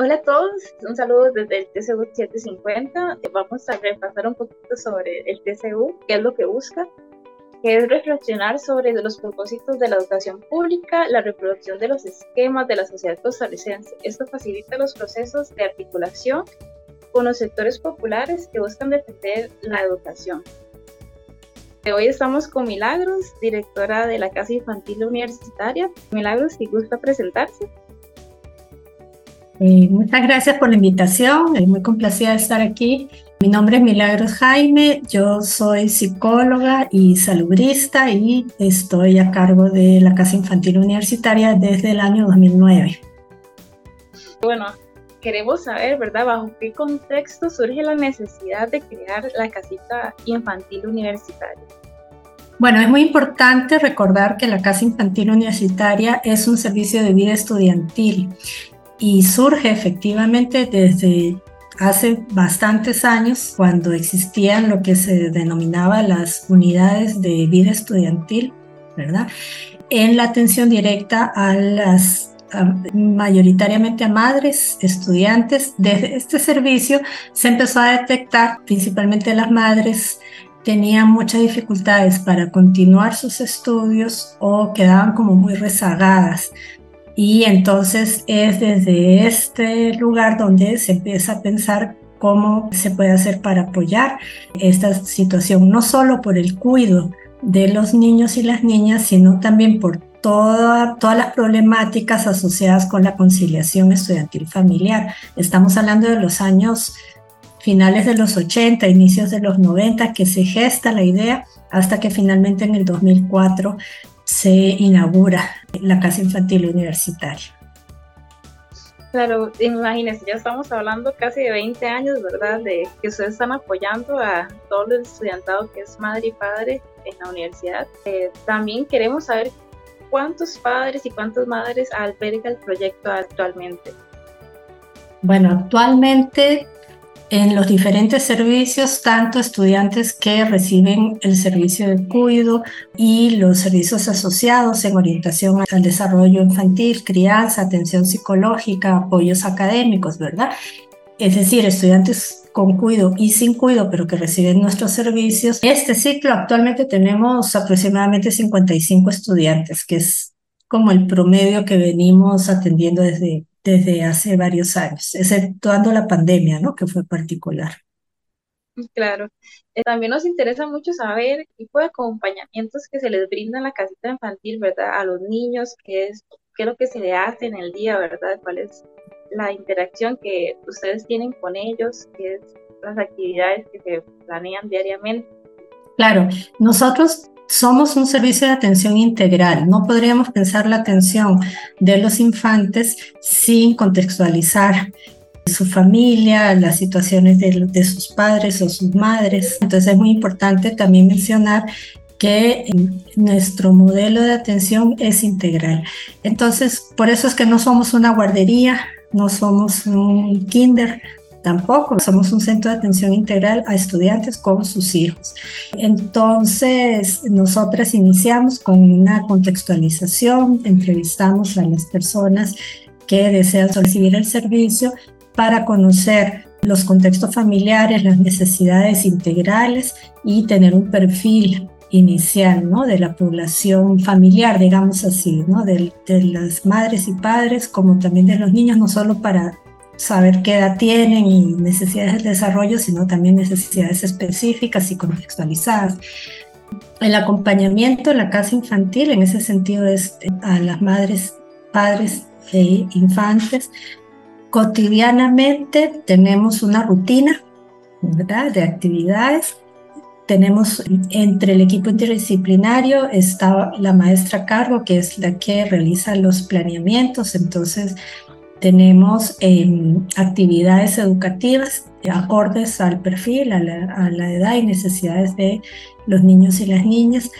Hola a todos, un saludo desde el TCU 750. Vamos a repasar un poquito sobre el TCU, qué es lo que busca, que es reflexionar sobre los propósitos de la educación pública, la reproducción de los esquemas de la sociedad costarricense. Esto facilita los procesos de articulación con los sectores populares que buscan defender la educación. Hoy estamos con Milagros, directora de la Casa Infantil Universitaria. Milagros, si gusta presentarse. Eh, muchas gracias por la invitación, estoy muy complacida de estar aquí. Mi nombre es Milagros Jaime, yo soy psicóloga y salubrista y estoy a cargo de la Casa Infantil Universitaria desde el año 2009. Bueno, queremos saber, ¿verdad?, bajo qué contexto surge la necesidad de crear la casita infantil universitaria. Bueno, es muy importante recordar que la Casa Infantil Universitaria es un servicio de vida estudiantil y surge efectivamente desde hace bastantes años cuando existían lo que se denominaba las unidades de vida estudiantil, ¿verdad? En la atención directa a las mayoritariamente a madres, estudiantes. Desde este servicio se empezó a detectar, principalmente las madres, tenían muchas dificultades para continuar sus estudios o quedaban como muy rezagadas y entonces es desde este lugar donde se empieza a pensar cómo se puede hacer para apoyar esta situación, no solo por el cuidado de los niños y las niñas, sino también por todas las problemáticas asociadas con la conciliación estudiantil familiar. Estamos hablando de los años finales de los 80, inicios de los 90, que se gesta la idea hasta que finalmente en el 2004 se inaugura la Casa Infantil Universitaria. Claro, imagínense, ya estamos hablando casi de 20 años, ¿verdad? De que ustedes están apoyando a todo el estudiantado que es madre y padre en la universidad. Eh, también queremos saber cuántos padres y cuántas madres alberga el proyecto actualmente. Bueno, actualmente en los diferentes servicios, tanto estudiantes que reciben el servicio de cuidado y los servicios asociados en orientación al desarrollo infantil, crianza, atención psicológica, apoyos académicos, ¿verdad? Es decir, estudiantes con cuidado y sin cuidado, pero que reciben nuestros servicios. Este ciclo actualmente tenemos aproximadamente 55 estudiantes, que es como el promedio que venimos atendiendo desde desde hace varios años, exceptuando la pandemia, ¿no? Que fue particular. Claro. Eh, también nos interesa mucho saber qué tipo de acompañamientos que se les brinda en la casita infantil, ¿verdad? A los niños, qué es, qué es lo que se le hace en el día, ¿verdad? ¿Cuál es la interacción que ustedes tienen con ellos? ¿Qué es las actividades que se planean diariamente? Claro, nosotros somos un servicio de atención integral. No podríamos pensar la atención de los infantes sin contextualizar su familia, las situaciones de, sus padres o sus madres. Entonces es muy importante también mencionar que nuestro modelo de atención es integral. Entonces, por eso es que no somos una guardería, no somos un kinder, Tampoco, somos un centro de atención integral a estudiantes con sus hijos. Entonces, nosotras iniciamos con una contextualización, entrevistamos a las personas que desean recibir el servicio para conocer los contextos familiares, las necesidades integrales y tener un perfil inicial ¿no? de la población familiar, digamos así, ¿no? de, de, las madres y padres, como también de los niños, no solo para saber qué edad tienen y necesidades de desarrollo, sino también necesidades específicas y contextualizadas. El acompañamiento en la casa infantil, en ese sentido, es a las madres, padres e infantes. Cotidianamente tenemos una rutina ¿verdad? de actividades. Tenemos entre el equipo interdisciplinario está la maestra a cargo, que es la que realiza los planeamientos. Entonces, tenemos em, actividades educativas acordes al perfil, a la, edad y necesidades de los niños y las niñas.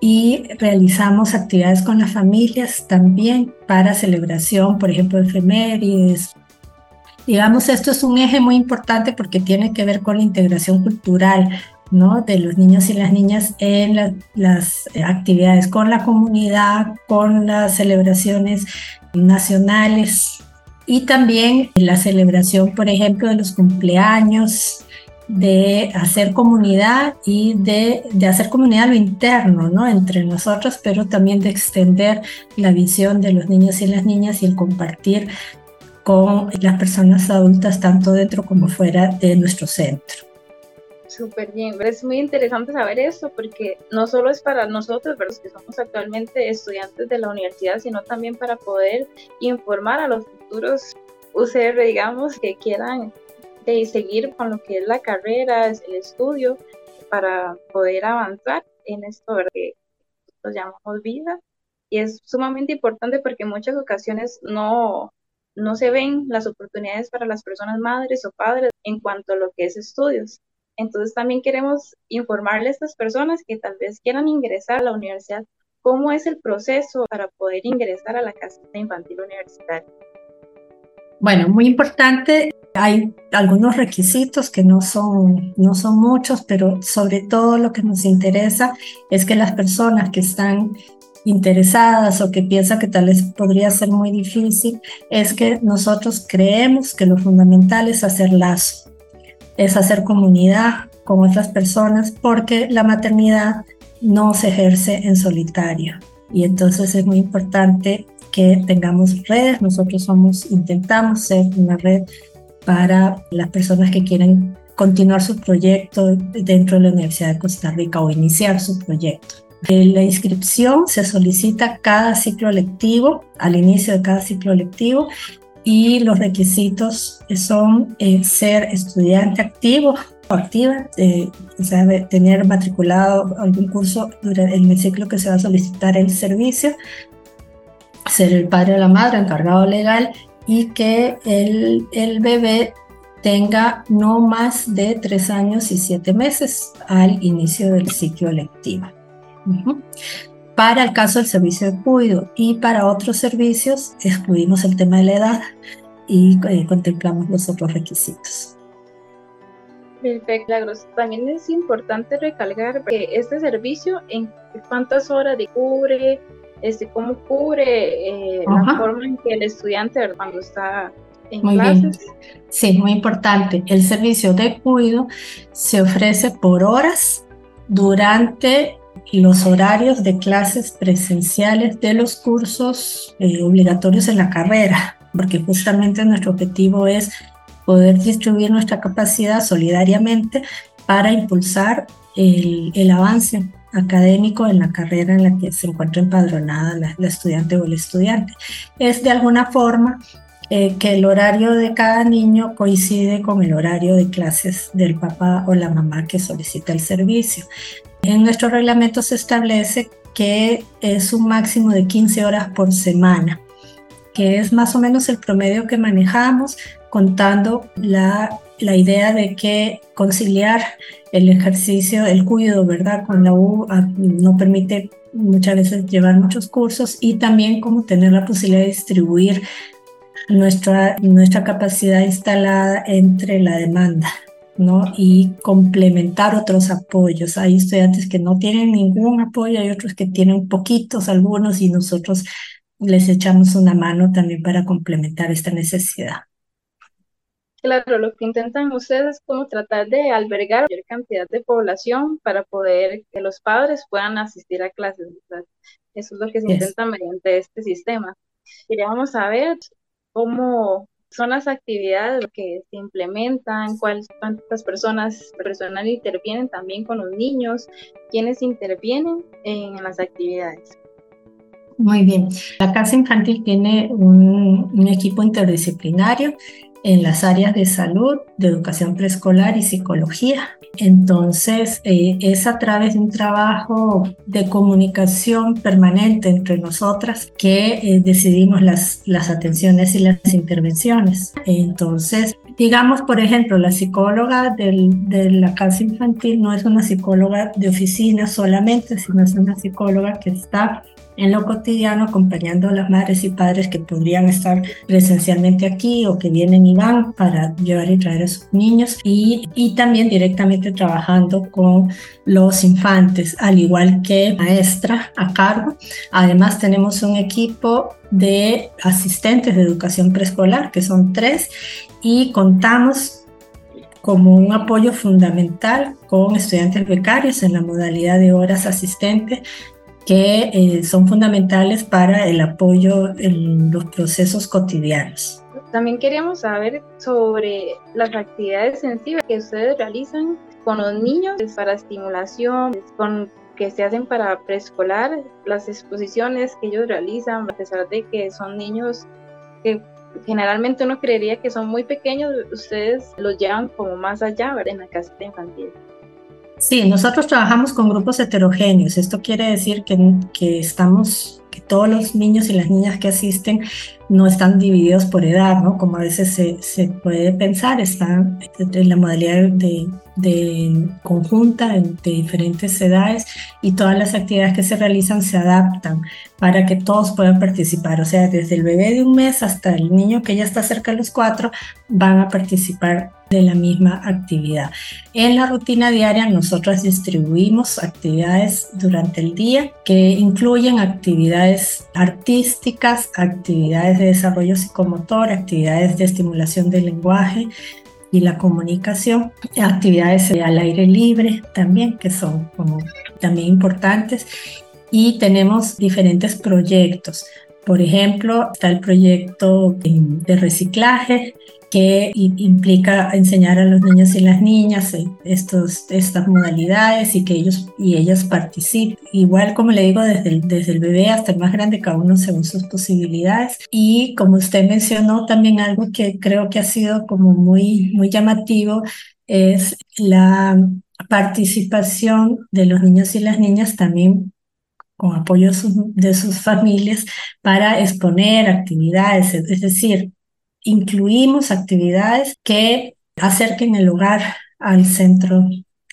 Y realizamos actividades con las familias también para celebración, por ejemplo, efemérides. Digamos, esto es un eje muy importante porque tiene que ver con la integración cultural ¿no? de los niños y las niñas en las actividades con la comunidad, con las celebraciones nacionales y también la celebración, por ejemplo, de los cumpleaños, de hacer comunidad y de, de, hacer comunidad lo interno, ¿no? Entre nosotros, pero también de extender la visión de los niños y las niñas y el compartir con las personas adultas, tanto dentro como fuera de nuestro centro. Súper bien, es muy interesante saber esto porque no solo es para nosotros, los que somos actualmente estudiantes de la universidad, sino también para poder informar a los futuros UCR, digamos, que quieran seguir con lo que es la carrera, el estudio, para poder avanzar en esto que nosotros llamamos vida. Y es sumamente importante porque en muchas ocasiones no, no se ven las oportunidades para las personas madres o padres en cuanto a lo que es estudios. Entonces también queremos informarle a estas personas que tal vez quieran ingresar a la universidad, cómo es el proceso para poder ingresar a la casa infantil universitaria. Bueno, muy importante, hay algunos requisitos que no son, no son muchos, pero sobre todo lo que nos interesa es que las personas que están interesadas o que piensan que tal vez podría ser muy difícil, es que nosotros creemos que lo fundamental es hacer lazo, es hacer comunidad con otras personas, porque la maternidad no se ejerce en solitario. Y entonces es muy importante que tengamos redes. Nosotros somos, intentamos ser una red para las personas que quieren continuar su proyecto dentro de la Universidad de Costa Rica o iniciar su proyecto. La inscripción se solicita cada ciclo lectivo, al inicio de cada ciclo lectivo, y los requisitos son eh, ser estudiante activo o activa, eh, o sea, tener matriculado algún curso durante el ciclo que se va a solicitar el servicio, ser el padre o la madre encargado legal y que el, el bebé tenga no más de tres años y siete meses al inicio del ciclo lectivo para el caso del servicio de cuidado y para otros servicios excluimos el tema de la edad y eh, contemplamos los otros requisitos. Perfecto, También es importante recalcar que este servicio, en cuántas horas de cubre, este, cómo cubre eh, la forma en que el estudiante cuando está en muy clases. Bien. Sí, muy importante. El servicio de cuidado se ofrece por horas durante los horarios de clases presenciales de los cursos eh, obligatorios en la carrera, porque justamente nuestro objetivo es poder distribuir nuestra capacidad solidariamente para impulsar el, el avance académico en la carrera en la que se encuentra empadronada la, estudiante o el estudiante. Es de alguna forma eh, que el horario de cada niño coincide con el horario de clases del papá o la mamá que solicita el servicio. En nuestro reglamento se establece que es un máximo de 15 horas por semana, que es más o menos el promedio que manejamos, contando la, la idea de que conciliar el ejercicio, el cuidado, ¿verdad? Con la U ah, no permite muchas veces llevar muchos cursos y también como tener la posibilidad de distribuir nuestra, nuestra capacidad instalada entre la demanda y complementar otros apoyos. Hay estudiantes que no tienen ningún apoyo, hay otros que tienen poquitos, algunos, y nosotros les echamos una mano también para complementar esta necesidad. Claro, lo que intentan ustedes es como tratar de albergar mayor cantidad de población para poder que los padres puedan asistir a clases. Eso es lo que se intenta mediante este sistema. Queríamos saber cómo son las actividades que se implementan, cuántas personas personal intervienen también con los niños, quiénes intervienen en las actividades. Muy bien. La Casa Infantil tiene un, un equipo interdisciplinario en las áreas de salud, de educación preescolar y psicología. Entonces, eh, es a través de un trabajo de comunicación permanente entre nosotras que eh, decidimos las, las atenciones y las intervenciones. Entonces, digamos, por ejemplo, la psicóloga del, de la casa infantil no es una psicóloga de oficina solamente, sino es una psicóloga que está en lo cotidiano acompañando a las madres y padres que podrían estar presencialmente aquí o que vienen y van para llevar y traer a sus niños y, también directamente trabajando con los infantes, al igual que maestra a cargo. Además tenemos un equipo de asistentes de educación preescolar, que son tres, y contamos como un apoyo fundamental con estudiantes becarios en la modalidad de horas asistentes que eh, son fundamentales para el apoyo en los procesos cotidianos. También queríamos saber sobre las actividades sensibles que ustedes realizan con los niños para estimulación, con que se hacen para preescolar, las exposiciones que ellos realizan, a pesar de que son niños que generalmente uno creería que son muy pequeños, ustedes los llevan como más allá en la casita infantil. Sí, nosotros trabajamos con grupos heterogéneos. Esto quiere decir que, que estamos, que todos los niños y las niñas que asisten no están divididos por edad, ¿no? Como a veces se, se puede pensar, están en la modalidad de, de conjunta de diferentes edades y todas las actividades que se realizan se adaptan para que todos puedan participar. O sea, desde el bebé de un mes hasta el niño que ya está cerca de los cuatro van a participar de la misma actividad. En la rutina diaria nosotros distribuimos actividades durante el día que incluyen actividades artísticas, actividades de desarrollo psicomotor, actividades de estimulación del lenguaje, y la comunicación, actividades al aire libre también, que son también importantes, y tenemos diferentes proyectos. Por ejemplo, está el proyecto de reciclaje, que implica enseñar a los niños y las niñas estos, estas modalidades y que ellos y ellas participen. Igual como le digo, desde el, desde el bebé hasta el más grande, cada uno según sus posibilidades. Y como usted mencionó, también algo que creo que ha sido como muy, muy llamativo es la participación de los niños y las niñas también con apoyo de sus familias para exponer actividades, es decir, incluimos actividades que acerquen el hogar al centro,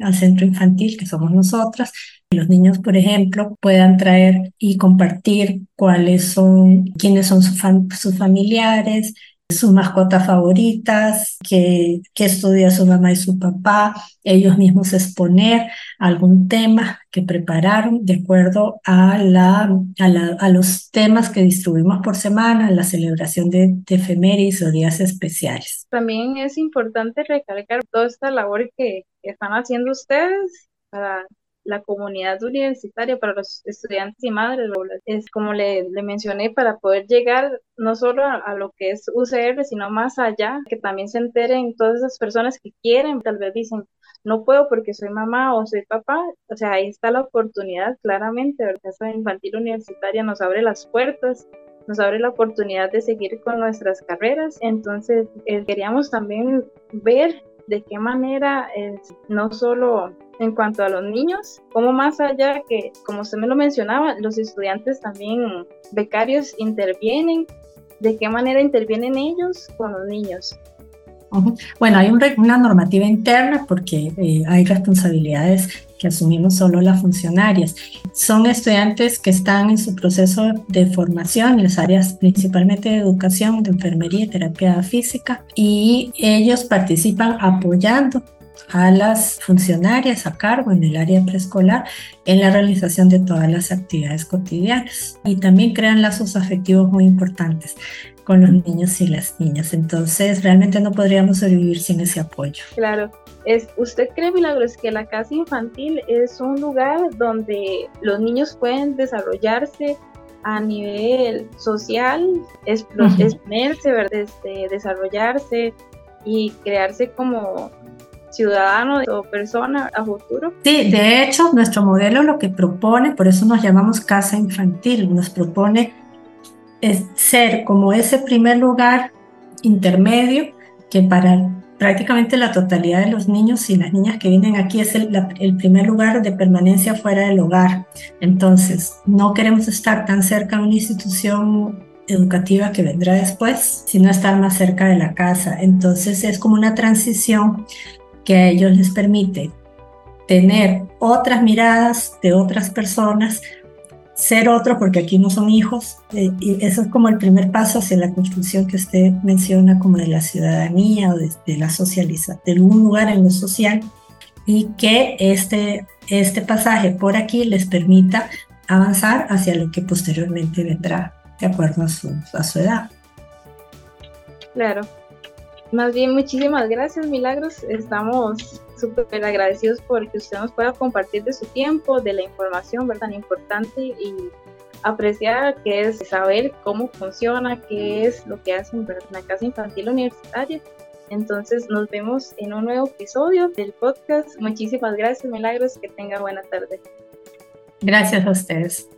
al centro infantil, que somos nosotras. Los niños, por ejemplo, puedan traer y compartir cuáles son, quiénes son sus familiares, sus mascotas favoritas, que, que estudia su mamá y su papá, ellos mismos exponer algún tema que prepararon de acuerdo a, la, a, los temas que distribuimos por semana, la celebración de, de efemérides o días especiales. También es importante recalcar toda esta labor que están haciendo ustedes para la comunidad universitaria, para los estudiantes y madres, es como le, mencioné, para poder llegar no solo a, lo que es UCR, sino más allá, que también se enteren todas esas personas que quieren, tal vez dicen, no puedo porque soy mamá o soy papá, o sea, ahí está la oportunidad claramente, ¿verdad? Esa infantil universitaria nos abre las puertas, nos abre la oportunidad de seguir con nuestras carreras, entonces eh, queríamos también ver de qué manera es, no solo en cuanto a los niños, como más allá que, como usted me lo mencionaba, los estudiantes también becarios intervienen, de qué manera intervienen ellos con los niños. Bueno, hay una normativa interna porque eh, hay responsabilidades que asumimos solo las funcionarias. Son estudiantes que están en su proceso de formación en las áreas principalmente de educación, de enfermería terapia física y ellos participan apoyando a las funcionarias a cargo en el área preescolar en la realización de todas las actividades cotidianas y también crean lazos afectivos muy importantes con los niños y las niñas. Entonces, realmente no podríamos sobrevivir sin ese apoyo. Claro. Es, ¿Usted cree, Milagros, que la casa infantil es un lugar donde los niños pueden desarrollarse a nivel social, exponerse, este, desarrollarse y crearse como ciudadano o persona a futuro. Sí, de hecho, nuestro modelo lo que propone, por eso nos llamamos casa infantil, nos propone ser como ese primer lugar intermedio que para prácticamente la totalidad de los niños y las niñas que vienen aquí es el, el, primer lugar de permanencia fuera del hogar. Entonces, no queremos estar tan cerca de una institución educativa que vendrá después, sino estar más cerca de la casa. Entonces, es como una transición que a ellos les permite tener otras miradas de otras personas ser otro porque aquí no son hijos. Eh, y eso es como el primer paso hacia la construcción que usted menciona como de la ciudadanía o de, la socialización, de un lugar en lo social y que este, este pasaje por aquí les permita avanzar hacia lo que posteriormente vendrá de acuerdo a su, a su edad. Claro. Más bien, muchísimas gracias, Milagros. Estamos súper agradecidos por que usted nos pueda compartir de su tiempo, de la información ¿verdad? tan importante y apreciar qué es saber cómo funciona, qué es lo que hacen en la Casa Infantil Universitaria. Entonces nos vemos en un nuevo episodio del podcast. Muchísimas gracias, Milagros. Que tenga buena tarde. Gracias a ustedes.